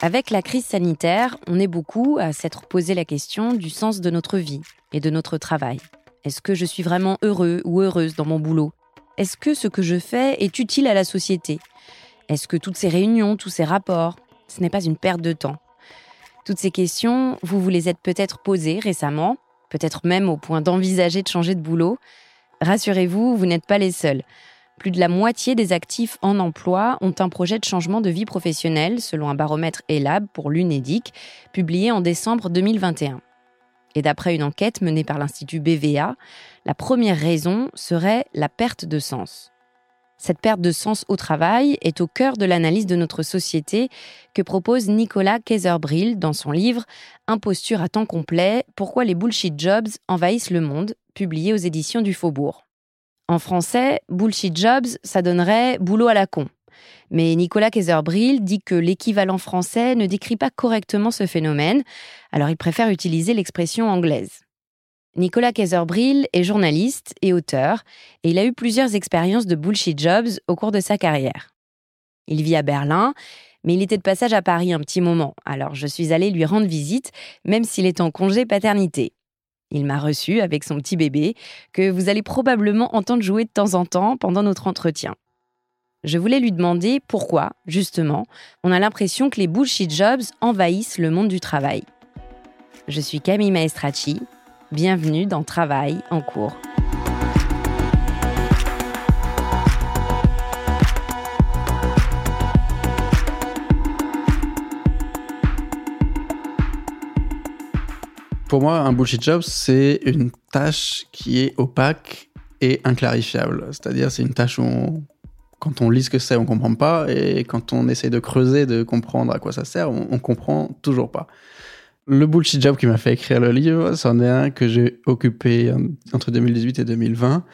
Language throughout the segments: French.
Avec la crise sanitaire, on est beaucoup à s'être posé la question du sens de notre vie et de notre travail. Est-ce que je suis vraiment heureux ou heureuse dans mon boulot? Est-ce que ce que je fais est utile à la société? Est-ce que toutes ces réunions, tous ces rapports, ce n'est pas une perte de temps? Toutes ces questions, vous vous les êtes peut-être posées récemment, peut-être même au point d'envisager de changer de boulot. Rassurez-vous, vous, vous n'êtes pas les seuls. Plus de la moitié des actifs en emploi ont un projet de changement de vie professionnelle, selon un baromètre ELAB pour l'UNEDIC, publié en décembre 2021. Et d'après une enquête menée par l'Institut BVA, la première raison serait la perte de sens. Cette perte de sens au travail est au cœur de l'analyse de notre société que propose Nicolas Kaiserbril dans son livre Imposture à temps complet, pourquoi les bullshit jobs envahissent le monde, publié aux éditions du Faubourg. En français, bullshit jobs, ça donnerait boulot à la con. Mais Nicolas Kaiserbril dit que l'équivalent français ne décrit pas correctement ce phénomène, alors il préfère utiliser l'expression anglaise. Nicolas Kaiserbril est journaliste et auteur, et il a eu plusieurs expériences de bullshit jobs au cours de sa carrière. Il vit à Berlin, mais il était de passage à Paris un petit moment, alors je suis allée lui rendre visite, même s'il est en congé paternité. Il m'a reçu avec son petit bébé, que vous allez probablement entendre jouer de temps en temps pendant notre entretien. Je voulais lui demander pourquoi, justement, on a l'impression que les bullshit jobs envahissent le monde du travail. Je suis Camille Maestracci, bienvenue dans Travail en cours. Pour moi, un bullshit job, c'est une tâche qui est opaque et inclarifiable. C'est-à-dire, c'est une tâche où, quand on lit ce que c'est, on comprend pas, et quand on essaie de creuser, de comprendre à quoi ça sert, on, on comprend toujours pas. Le bullshit job qui m'a fait écrire le livre, c'en est un que j'ai occupé entre 2018 et 2020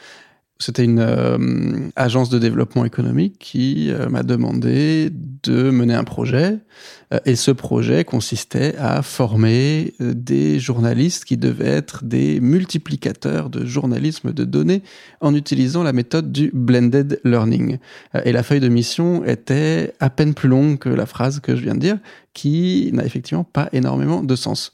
c'était une euh, agence de développement économique qui euh, m'a demandé de mener un projet. Euh, et ce projet consistait à former des journalistes qui devaient être des multiplicateurs de journalisme de données en utilisant la méthode du blended learning. et la feuille de mission était à peine plus longue que la phrase que je viens de dire, qui n'a effectivement pas énormément de sens.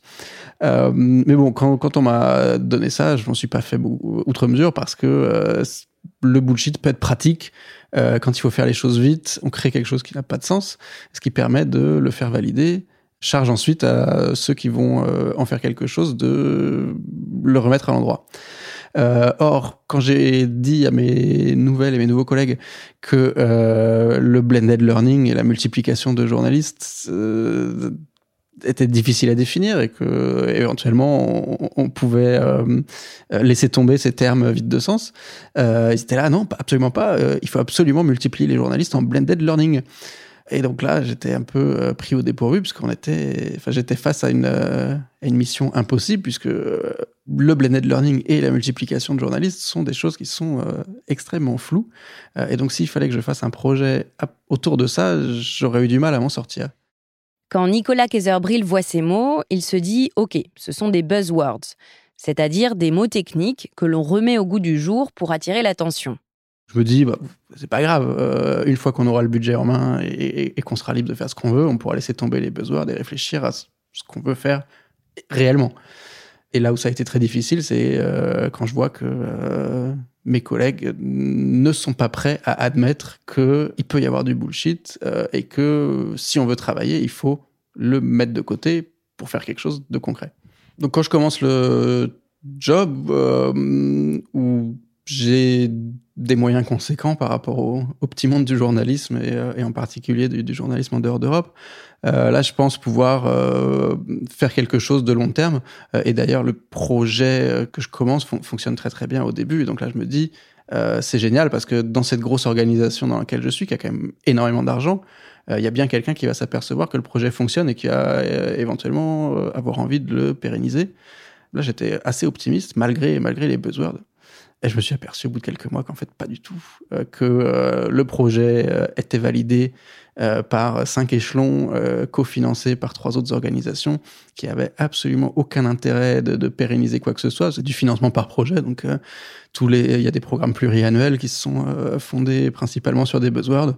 Mais bon, quand, on m'a donné ça, je m'en suis pas fait outre mesure parce que le bullshit peut être pratique. Euh, quand il faut faire les choses vite, on crée quelque chose qui n'a pas de sens, ce qui permet de le faire valider. Charge ensuite à ceux qui vont euh, en faire quelque chose de le remettre à l'endroit. Euh, or, quand j'ai dit à mes nouvelles et mes nouveaux collègues que euh, le blended learning et la multiplication de journalistes, était difficile à définir et que éventuellement on, pouvait euh, laisser tomber ces termes vides de sens. Euh, ils étaient là, non, absolument pas. Euh, il faut absolument multiplier les journalistes en blended learning. Et donc là, j'étais un peu euh, pris au dépourvu parce qu'on était, enfin, j'étais face à une, à une mission impossible puisque le blended learning et la multiplication de journalistes sont des choses qui sont extrêmement floues. et donc, s'il fallait que je fasse un projet autour de ça, j'aurais eu du mal à m'en sortir. Quand Nicolas Kaiserbril voit ces mots, il se dit OK, ce sont des buzzwords, c'est-à-dire des mots techniques que l'on remet au goût du jour pour attirer l'attention. Je me dis, bah, c'est pas grave, euh, une fois qu'on aura le budget en main et, qu'on sera libre de faire ce qu'on veut, on pourra laisser tomber les buzzwords et réfléchir à ce, qu'on veut faire réellement. Et là où ça a été très difficile, c'est euh, quand je vois que euh, mes collègues ne sont pas prêts à admettre qu'il peut y avoir du bullshit euh, et que si on veut travailler, il faut le mettre de côté pour faire quelque chose de concret. Donc quand je commence le job euh, où j'ai des moyens conséquents par rapport au, petit monde du journalisme et, euh, en particulier du, journalisme en dehors d'Europe. là, je pense pouvoir faire quelque chose de long terme. et d'ailleurs, le projet que je commence fonctionne très très bien au début. Et donc là, je me dis, c'est génial parce que dans cette grosse organisation dans laquelle je suis, qui a quand même énormément d'argent, il y a bien quelqu'un qui va s'apercevoir que le projet fonctionne et qui va éventuellement avoir envie de le pérenniser. Là, j'étais assez optimiste malgré malgré les buzzwords. Et je me suis aperçu au bout de quelques mois qu'en fait, pas du tout. Euh, que euh, le projet euh, était validé par cinq échelons, cofinancé par trois autres organisations qui avaient absolument aucun intérêt de, pérenniser quoi que ce soit. C'est du financement par projet. Donc, tous les, il y a des programmes pluriannuels qui se sont fondés principalement sur des buzzwords.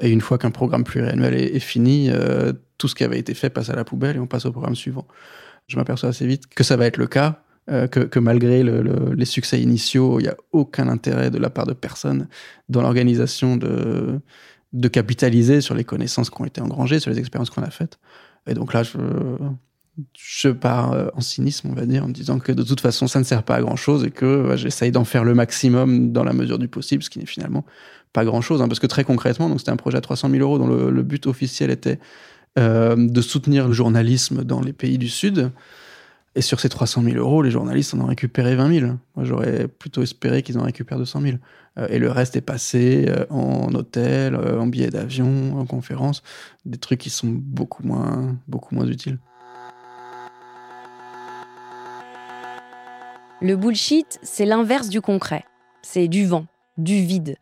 et une fois qu'un programme pluriannuel est fini, tout ce qui avait été fait passe à la poubelle et on passe au programme suivant. Je m'aperçois assez vite que ça va être le cas euh, que, malgré les succès initiaux, il n'y a aucun intérêt de la part de personne dans l'organisation de, de capitaliser sur les connaissances qui ont été engrangées, sur les expériences qu'on a faites. Et donc là, je, je pars euh, en cynisme, on va dire, en me disant que de toute façon, ça ne sert pas à grand-chose et que j'essaye d'en faire le maximum dans la mesure du possible, ce qui n'est finalement pas grand-chose. Hein, parce que très concrètement, c'était un projet à 300 000 euros dont le, but officiel était euh, de soutenir le journalisme dans les pays du Sud. Et sur ces 300 000 euros, les journalistes en ont récupéré 20 000. Moi, j'aurais plutôt espéré qu'ils en récupèrent 200 000. Euh, et le reste est passé euh, en hôtel, euh, en billets d'avion, en conférence, des trucs qui sont beaucoup moins, beaucoup moins utiles. Le bullshit, c'est l'inverse du concret. C'est du vent, du vide.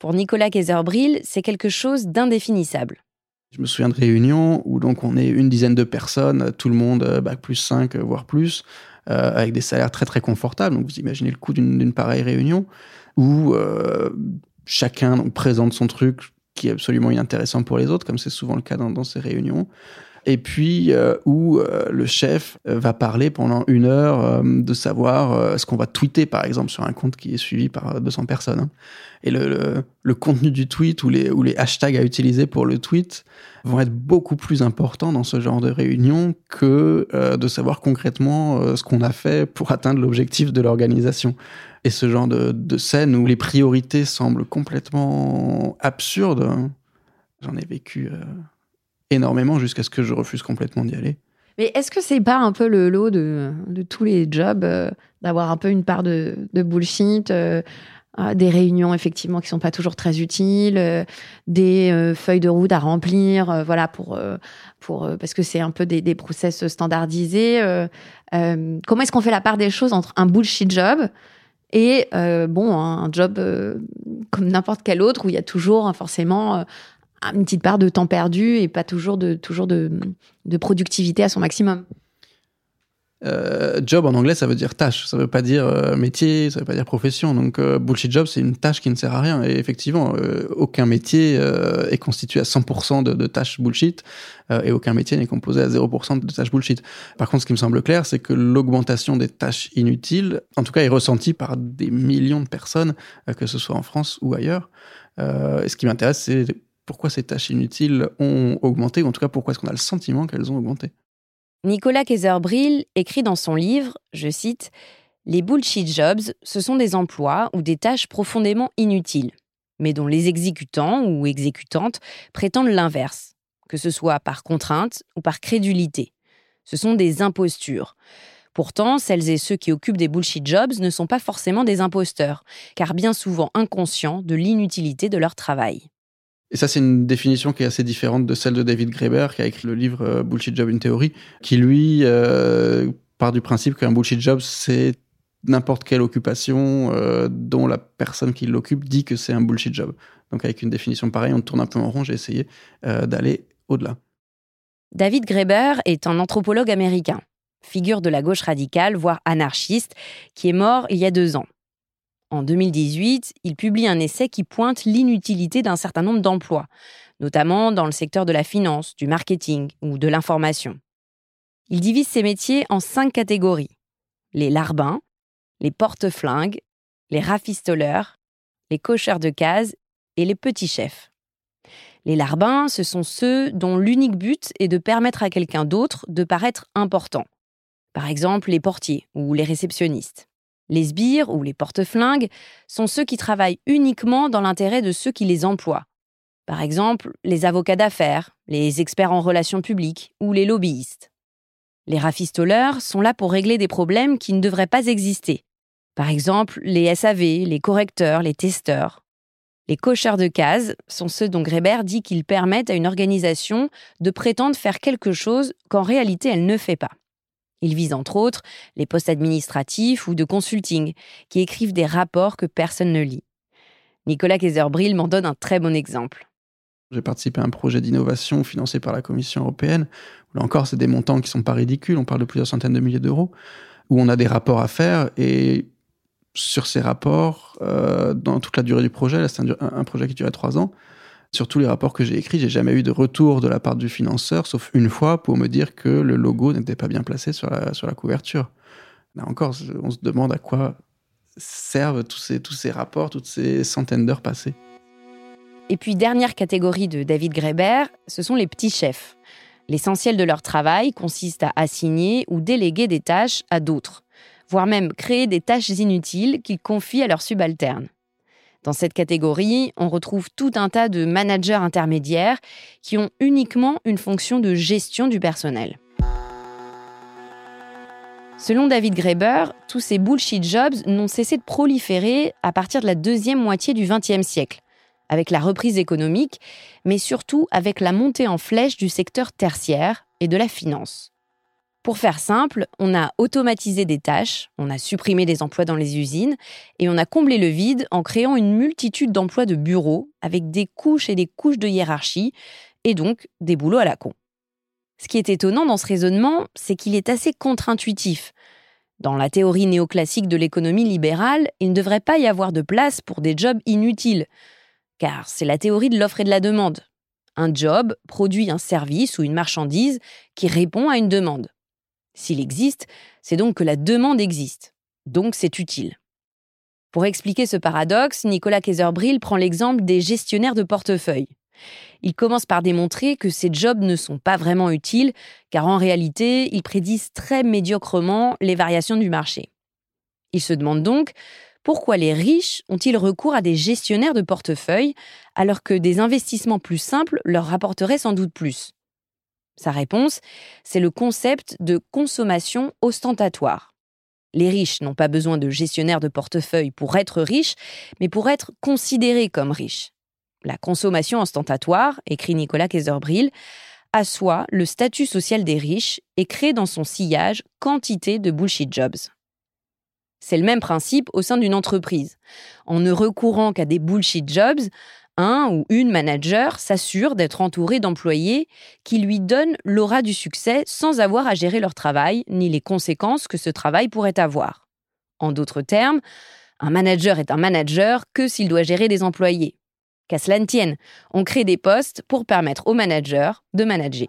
Pour Nicolas Kaiserbril, c'est quelque chose d'indéfinissable. Je me souviens de réunions où donc on est une dizaine de personnes, tout le monde euh, bac plus 5, euh, voire plus, euh, avec des salaires très très confortables. Donc vous imaginez le coût d'une pareille réunion où chacun présente son truc qui est absolument inintéressant pour les autres, comme c'est souvent le cas dans ces réunions et puis euh, où euh, le chef euh, va parler pendant une heure de savoir ce qu'on va tweeter, par exemple, sur un compte qui est suivi par 200 personnes. Hein. Et le, contenu du tweet ou les, hashtags à utiliser pour le tweet vont être beaucoup plus importants dans ce genre de réunion que de savoir concrètement ce qu'on a fait pour atteindre l'objectif de l'organisation. Et ce genre de, de scène où les priorités semblent complètement absurdes, hein, j'en ai vécu énormément jusqu'à ce que je refuse complètement d'y aller. Mais est-ce que c'est pas un peu le lot de, tous les jobs euh, d'avoir un peu une part de, de bullshit euh, euh, des réunions effectivement qui sont pas toujours très utiles, des feuilles de route à remplir, voilà pour pour parce que c'est un peu des, des process standardisés. comment est-ce qu'on fait la part des choses entre un bullshit job et bon un job comme n'importe quel autre où il y a toujours forcément une petite part de temps perdu et pas toujours de, toujours de, productivité à son maximum. Euh, job en anglais, ça veut dire tâche, ça veut pas dire euh, métier, ça veut pas dire profession. Donc euh, bullshit job, c'est une tâche qui ne sert à rien. Et effectivement, aucun métier est constitué à 100% de, de, tâches bullshit et aucun métier n'est composé à 0% de tâches bullshit. Par contre, ce qui me semble clair, c'est que l'augmentation des tâches inutiles, en tout cas, est ressentie par des millions de personnes, que ce soit en France ou ailleurs. et ce qui m'intéresse, c'est pourquoi ces tâches inutiles ont augmenté, ou en tout cas pourquoi est-ce qu'on a le sentiment qu'elles ont augmenté? Nicolas Kaiser-Brill écrit dans son livre, je cite, Les bullshit jobs, ce sont des emplois ou des tâches profondément inutiles, mais dont les exécutants ou exécutantes prétendent l'inverse, que ce soit par contrainte ou par crédulité. Ce sont des impostures. Pourtant, celles et ceux qui occupent des bullshit jobs ne sont pas forcément des imposteurs, car bien souvent inconscients de l'inutilité de leur travail. Et ça, c'est une définition qui est assez différente de celle de David Graeber, qui a écrit le livre euh, Bullshit Job, une théorie, qui lui euh, part du principe qu'un bullshit job, c'est n'importe quelle occupation euh, dont la personne qui l'occupe dit que c'est un bullshit job. Donc avec une définition pareille, on tourne un peu en rond, j'ai essayé d'aller au-delà. David Graeber est un anthropologue américain figure de la gauche radicale, voire anarchiste, qui est mort il y a deux ans. En 2018, il publie un essai qui pointe l'inutilité d'un certain nombre d'emplois, notamment dans le secteur de la finance, du marketing ou de l'information. Il divise ces métiers en cinq catégories. Les larbins, les porte-flingues, les rafistoleurs, les cocheurs de cases et les petits chefs. Les larbins, ce sont ceux dont l'unique but est de permettre à quelqu'un d'autre de paraître important, par exemple les portiers ou les réceptionnistes. Les sbires ou les porte-flingues sont ceux qui travaillent uniquement dans l'intérêt de ceux qui les emploient. Par exemple, les avocats d'affaires, les experts en relations publiques ou les lobbyistes. Les rafistoleurs sont là pour régler des problèmes qui ne devraient pas exister. Par exemple, les SAV, les correcteurs, les testeurs. Les cocheurs de cases sont ceux dont Greber dit qu'ils permettent à une organisation de prétendre faire quelque chose qu'en réalité elle ne fait pas. Il vise entre autres les postes administratifs ou de consulting, qui écrivent des rapports que personne ne lit. Nicolas Kaiser-Brill m'en donne un très bon exemple. J'ai participé à un projet d'innovation financé par la Commission européenne. Là encore, c'est des montants qui sont pas ridicules. On parle de plusieurs centaines de milliers d'euros, où on a des rapports à faire et sur ces rapports, euh, dans toute la durée du projet, c'est un, projet qui durait trois ans, sur tous les rapports que j'ai écrits, j'ai jamais eu de retour de la part du financeur, sauf une fois pour me dire que le logo n'était pas bien placé sur la, couverture. Là encore, on se demande à quoi servent tous ces, tous ces rapports, toutes ces centaines d'heures passées. Et puis, dernière catégorie de David Greber, ce sont les petits chefs. L'essentiel de leur travail consiste à assigner ou déléguer des tâches à d'autres, voire même créer des tâches inutiles qu'ils confient à leurs subalternes. Dans cette catégorie, on retrouve tout un tas de managers intermédiaires qui ont uniquement une fonction de gestion du personnel. Selon David Graeber, tous ces bullshit jobs n'ont cessé de proliférer à partir de la deuxième moitié du XXe siècle, avec la reprise économique, mais surtout avec la montée en flèche du secteur tertiaire et de la finance. Pour faire simple, on a automatisé des tâches, on a supprimé des emplois dans les usines et on a comblé le vide en créant une multitude d'emplois de bureaux avec des couches et des couches de hiérarchie et donc des boulots à la con. Ce qui est étonnant dans ce raisonnement, c'est qu'il est assez contre-intuitif. Dans la théorie néoclassique de l'économie libérale, il ne devrait pas y avoir de place pour des jobs inutiles, car c'est la théorie de l'offre et de la demande. Un job produit un service ou une marchandise qui répond à une demande. S'il existe, c'est donc que la demande existe. Donc c'est utile. Pour expliquer ce paradoxe, Nicolas Kaiser-Brill prend l'exemple des gestionnaires de portefeuille. Il commence par démontrer que ces jobs ne sont pas vraiment utiles, car en réalité, ils prédisent très médiocrement les variations du marché. Il se demande donc pourquoi les riches ont-ils recours à des gestionnaires de portefeuille alors que des investissements plus simples leur rapporteraient sans doute plus? Sa réponse, c'est le concept de consommation ostentatoire. Les riches n'ont pas besoin de gestionnaires de portefeuille pour être riches, mais pour être considérés comme riches. La consommation ostentatoire, écrit Nicolas Kaiser-Brill, assoit le statut social des riches et crée dans son sillage quantité de bullshit jobs. C'est le même principe au sein d'une entreprise. En ne recourant qu'à des bullshit jobs, un ou une manager s'assure d'être entouré d'employés qui lui donnent l'aura du succès sans avoir à gérer leur travail ni les conséquences que ce travail pourrait avoir. En d'autres termes, un manager est un manager que s'il doit gérer des employés. Qu'à cela ne tienne, on crée des postes pour permettre aux managers de manager.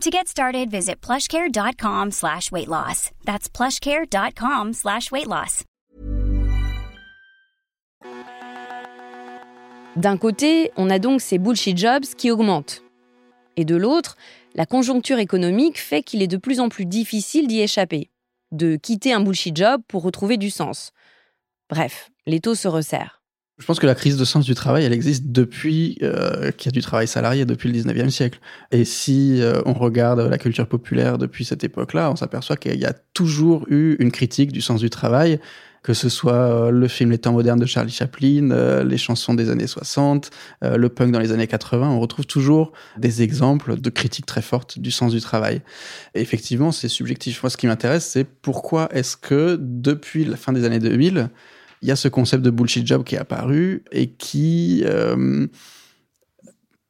To get started, visit plushcare.com slash weight loss. That's plushcare.com slash weight loss. D'un côté, on a donc ces bullshit jobs qui augmentent. Et de l'autre, la conjoncture économique fait qu'il est de plus en plus difficile d'y échapper, de quitter un bullshit job pour retrouver du sens. Bref, les taux se resserrent. Je pense que la crise de sens du travail, elle existe depuis euh, qu'il y a du travail salarié, depuis le 19e siècle. Et si euh, on regarde la culture populaire depuis cette époque-là, on s'aperçoit qu'il y a toujours eu une critique du sens du travail, que ce soit euh, le film Les temps modernes de Charlie Chaplin, euh, les chansons des années 60, euh, le punk dans les années 80, on retrouve toujours des exemples de critiques très fortes du sens du travail. Et effectivement, c'est subjectif. Moi, ce qui m'intéresse, c'est pourquoi est-ce que depuis la fin des années 2000, il y a ce concept de bullshit job qui est apparu et qui euh,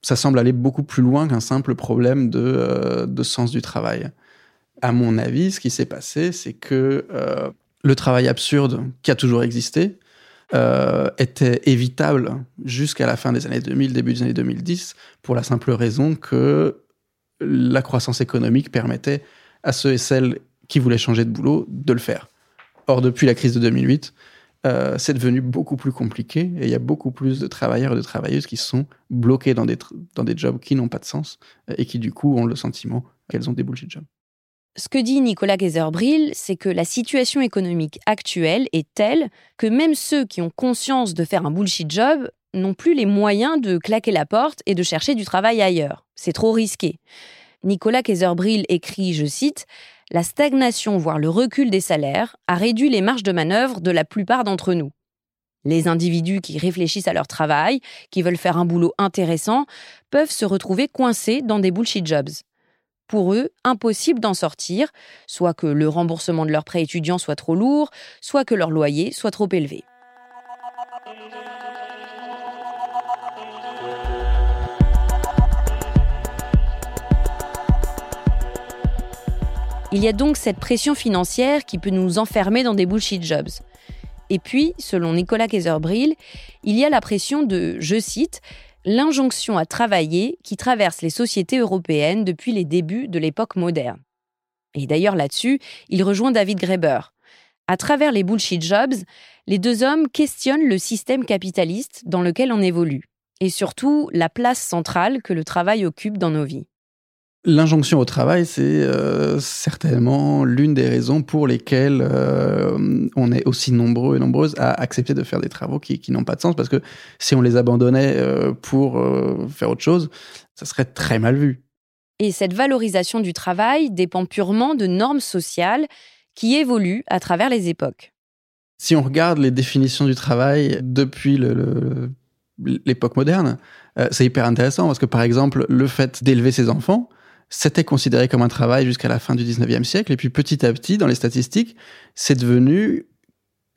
ça semble aller beaucoup plus loin qu'un simple problème de, euh, de, sens du travail. À mon avis, ce qui s'est passé, c'est que euh, le travail absurde qui a toujours existé était évitable jusqu'à la fin des années 2000, début des années 2010, pour la simple raison que la croissance économique permettait à ceux et celles qui voulaient changer de boulot de le faire. Or, depuis la crise de 2008, euh, c'est devenu beaucoup plus compliqué et il y a beaucoup plus de travailleurs et de travailleuses qui sont bloqués dans des, dans des jobs qui n'ont pas de sens et qui du coup ont le sentiment qu'elles ont des bullshit jobs. Ce que dit Nicolas Geyser-Brill, c'est que la situation économique actuelle est telle que même ceux qui ont conscience de faire un bullshit job n'ont plus les moyens de claquer la porte et de chercher du travail ailleurs. C'est trop risqué. Nicolas Kaiser-Brill écrit, je cite, La stagnation, voire le recul des salaires, a réduit les marges de manœuvre de la plupart d'entre nous. Les individus qui réfléchissent à leur travail, qui veulent faire un boulot intéressant, peuvent se retrouver coincés dans des bullshit jobs. Pour eux, impossible d'en sortir, soit que le remboursement de leur prêt étudiant soit trop lourd, soit que leur loyer soit trop élevé. Il y a donc cette pression financière qui peut nous enfermer dans des bullshit jobs. Et puis, selon Nicolas Kaiser-Brill, il y a la pression de, je cite, l'injonction à travailler qui traverse les sociétés européennes depuis les débuts de l'époque moderne. Et d'ailleurs là-dessus, il rejoint David Graeber. À travers les bullshit jobs, les deux hommes questionnent le système capitaliste dans lequel on évolue, et surtout la place centrale que le travail occupe dans nos vies. L'injonction au travail, c'est euh, certainement l'une des raisons pour lesquelles euh, on est aussi nombreux et nombreuses à accepter de faire des travaux qui, qui n'ont pas de sens, parce que si on les abandonnait euh, pour faire autre chose, ça serait très mal vu. Et cette valorisation du travail dépend purement de normes sociales qui évoluent à travers les époques. Si on regarde les définitions du travail depuis le, l'époque moderne, c'est hyper intéressant parce que par exemple, le fait d'élever ses enfants, c'était considéré comme un travail jusqu'à la fin du 19e siècle. Et puis petit à petit, dans les statistiques, c'est devenu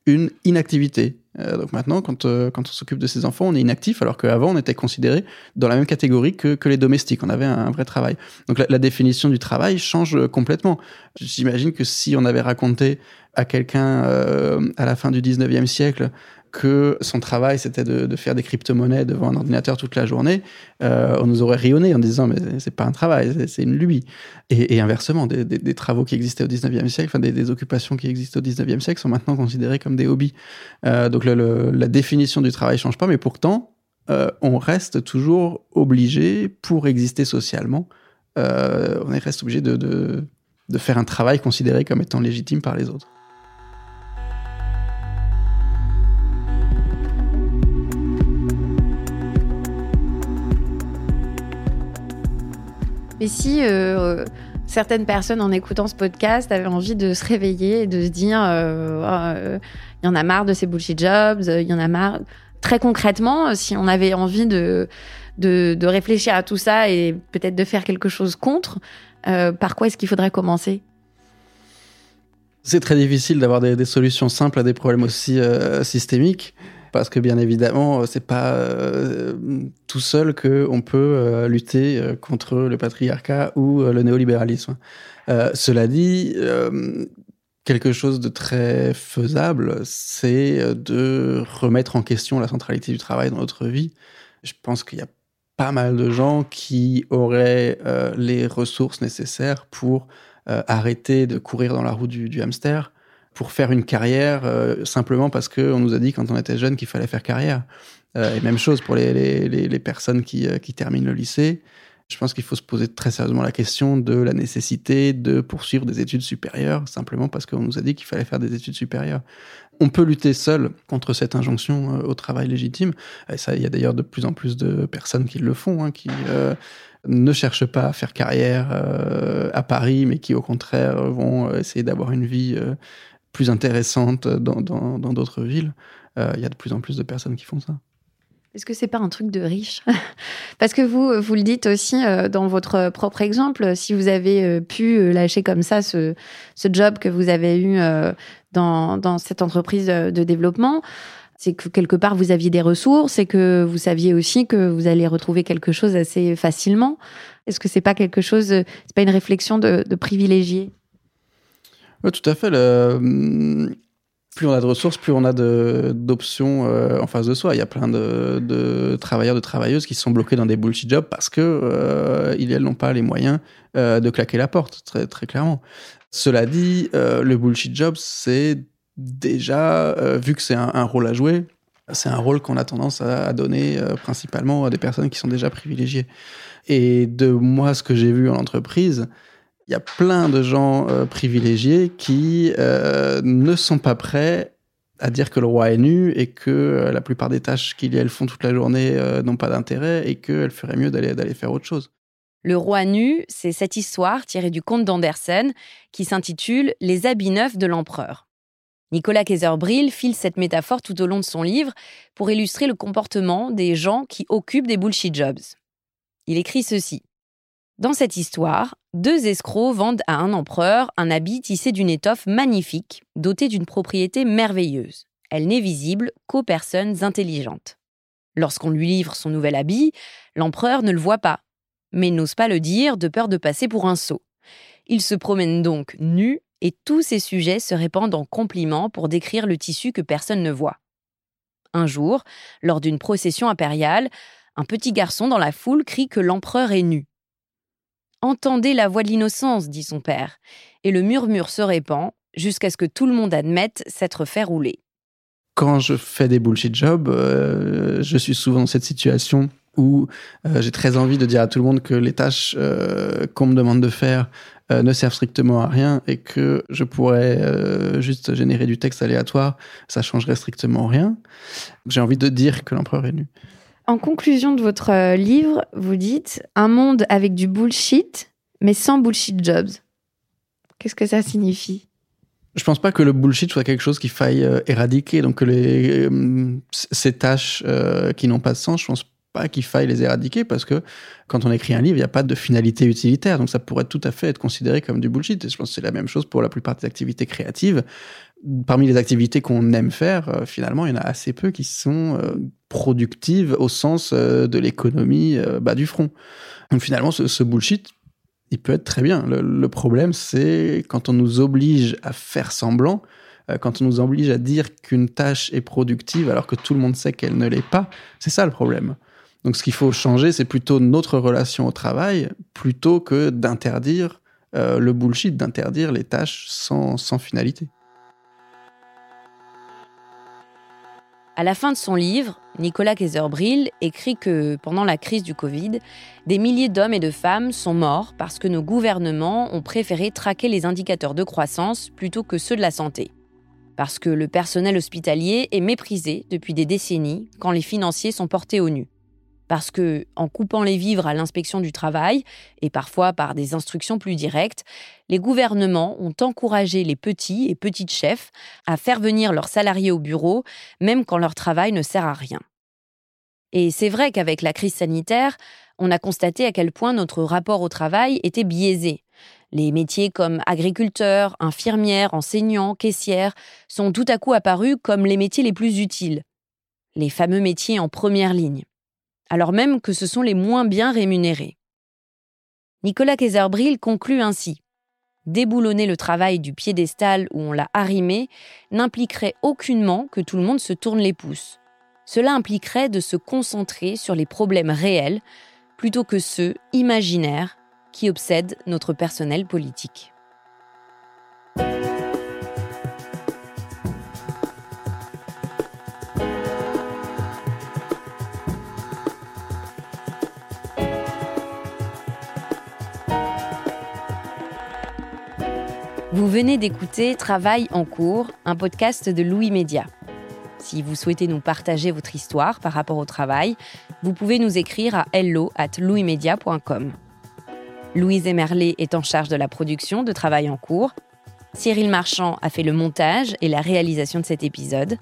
une inactivité. Euh, donc maintenant, quand, euh, quand on s'occupe de ses enfants, on est inactif, alors qu'avant, on était considéré dans la même catégorie que, que les domestiques. On avait un, vrai travail. Donc la, la, définition du travail change complètement. J'imagine que si on avait raconté à quelqu'un euh, à la fin du 19e siècle que son travail c'était de, faire des crypto-monnaies devant un ordinateur toute la journée, euh, on nous aurait rionné en disant mais c'est pas un travail, c'est une lubie. Et, inversement, des, travaux qui existaient au 19e siècle, enfin des, occupations qui existent au 19e siècle sont maintenant considérées comme des hobbies. Euh, donc la définition du travail change pas, mais pourtant euh, on reste toujours obligé pour exister socialement. On reste obligé de faire un travail considéré comme étant légitime par les autres. Et si euh, certaines personnes, en écoutant ce podcast, avaient envie de se réveiller et de se dire euh, euh, il y en a marre de ces bullshit jobs, il y en a marre. Très concrètement, si on avait envie de, de, réfléchir à tout ça et peut-être de faire quelque chose contre, par quoi est-ce qu'il faudrait commencer? C'est très difficile d'avoir des, solutions simples à des problèmes aussi systémiques parce que bien évidemment, c'est pas euh, tout seul que on peut euh, lutter euh, contre le patriarcat ou euh, le néolibéralisme. Euh, cela dit, euh, quelque chose de très faisable, c'est de remettre en question la centralité du travail dans notre vie. Je pense qu'il y a pas mal de gens qui auraient euh, les ressources nécessaires pour euh, arrêter de courir dans la roue du, hamster, pour faire une carrière euh, simplement parce qu'on nous a dit quand on était jeune qu'il fallait faire carrière. et même chose pour les, les, les personnes qui, qui, terminent le lycée. Je pense qu'il faut se poser très sérieusement la question de la nécessité de poursuivre des études supérieures simplement parce qu'on nous a dit qu'il fallait faire des études supérieures. On peut lutter seul contre cette injonction euh, au travail légitime. Et ça, il y a d'ailleurs de plus en plus de personnes qui le font, hein, qui euh, ne cherchent pas à faire carrière euh, à Paris, mais qui au contraire vont essayer d'avoir une vie plus intéressante dans d'autres dans, villes. Il y a de plus en plus de personnes qui font ça. Est-ce que c'est pas un truc de riche? Parce que vous, vous le dites aussi dans votre propre exemple, si vous avez pu lâcher comme ça ce, ce job que vous avez eu dans, cette entreprise de développement, c'est que quelque part vous aviez des ressources et que vous saviez aussi que vous allez retrouver quelque chose assez facilement. Est-ce que c'est pas quelque chose, c'est pas une réflexion de, privilégier? Oui, tout à fait. plus on a de ressources, plus on a d'options euh, en face de soi. Il y a plein de, travailleurs, de travailleuses qui sont bloqués dans des bullshit jobs parce que euh, ils n'ont pas les moyens euh, de claquer la porte, très, très clairement. Cela dit, le bullshit job, c'est déjà, vu que c'est un, rôle à jouer, c'est un rôle qu'on a tendance à, donner principalement à des personnes qui sont déjà privilégiées. Et de moi, ce que j'ai vu en entreprise, il y a plein de gens privilégiés qui ne sont pas prêts à dire que le roi est nu et que la plupart des tâches qu'ils elles font toute la journée n'ont pas d'intérêt et qu'elles feraient mieux d'aller faire autre chose. Le roi nu, c'est cette histoire tirée du conte d'Andersen qui s'intitule Les habits neufs de l'empereur. Nicolas Kaiser-Brill file cette métaphore tout au long de son livre pour illustrer le comportement des gens qui occupent des bullshit jobs. Il écrit ceci. Dans cette histoire, deux escrocs vendent à un empereur un habit tissé d'une étoffe magnifique, doté d'une propriété merveilleuse. Elle n'est visible qu'aux personnes intelligentes. Lorsqu'on lui livre son nouvel habit, l'empereur ne le voit pas mais n'ose pas le dire de peur de passer pour un sot. Il se promène donc nu et tous ses sujets se répandent en compliments pour décrire le tissu que personne ne voit. Un jour, lors d'une procession impériale, un petit garçon dans la foule crie que l'empereur est nu. Entendez la voix de l'innocence, dit son père, et le murmure se répand jusqu'à ce que tout le monde admette s'être fait rouler. Quand je fais des bullshit jobs, euh, je suis souvent dans cette situation où euh, j'ai très envie de dire à tout le monde que les tâches euh, qu'on me demande de faire ne servent strictement à rien et que je pourrais juste générer du texte aléatoire, ça changerait strictement rien. J'ai envie de dire que l'empereur est nu. En conclusion de votre livre, vous dites un monde avec du bullshit, mais sans bullshit jobs. Qu'est-ce que ça signifie? Je pense pas que le bullshit soit quelque chose qu'il faille éradiquer. Donc les, ces tâches qui n'ont pas de sens, je pense pas qu'il faille les éradiquer parce que quand on écrit un livre, il n'y a pas de finalité utilitaire. Donc ça pourrait tout à fait être considéré comme du bullshit. Et je pense que c'est la même chose pour la plupart des activités créatives. Parmi les activités qu'on aime faire, euh, finalement, il y en a assez peu qui sont euh, productives au sens euh, de l'économie bas du front. Donc finalement, ce, bullshit, il peut être très bien. le problème, c'est quand on nous oblige à faire semblant, quand on nous oblige à dire qu'une tâche est productive alors que tout le monde sait qu'elle ne l'est pas, c'est ça le problème. Donc ce qu'il faut changer, c'est plutôt notre relation au travail, plutôt que d'interdire le bullshit, d'interdire les tâches sans finalité. À la fin de son livre, Nicolas Kaiser-Brill écrit que pendant la crise du Covid, des milliers d'hommes et de femmes sont morts parce que nos gouvernements ont préféré traquer les indicateurs de croissance plutôt que ceux de la santé. Parce que le personnel hospitalier est méprisé depuis des décennies quand les financiers sont portés au nu parce que, en coupant les vivres à l'inspection du travail, et parfois par des instructions plus directes, les gouvernements ont encouragé les petits et petites chefs à faire venir leurs salariés au bureau, même quand leur travail ne sert à rien. Et c'est vrai qu'avec la crise sanitaire, on a constaté à quel point notre rapport au travail était biaisé. Les métiers comme agriculteur, infirmière, enseignant, caissière sont tout à coup apparus comme les métiers les plus utiles, les fameux métiers en première ligne alors même que ce sont les moins bien rémunérés. Nicolas Kaiserbril conclut ainsi Déboulonner le travail du piédestal où on l'a arrimé n'impliquerait aucunement que tout le monde se tourne les pouces. Cela impliquerait de se concentrer sur les problèmes réels plutôt que ceux imaginaires qui obsèdent notre personnel politique. Vous venez d'écouter Travail en cours, un podcast de Louis Média. Si vous souhaitez nous partager votre histoire par rapport au travail, vous pouvez nous écrire à hello at louismedia.com. Louise Emerlet est en charge de la production de Travail en cours. Cyril Marchand a fait le montage et la réalisation de cet épisode.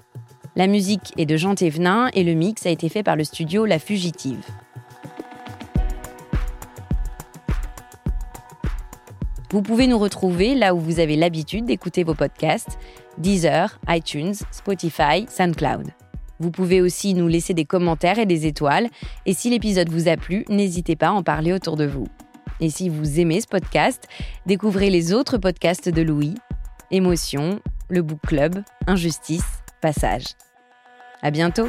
La musique est de Jean Thévenin et le mix a été fait par le studio La Fugitive. Vous pouvez nous retrouver là où vous avez l'habitude d'écouter vos podcasts Deezer, iTunes, Spotify, SoundCloud. Vous pouvez aussi nous laisser des commentaires et des étoiles. Et si l'épisode vous a plu, n'hésitez pas à en parler autour de vous. Et si vous aimez ce podcast, découvrez les autres podcasts de Louis Émotion, le Book Club, Injustice, Passage. À bientôt!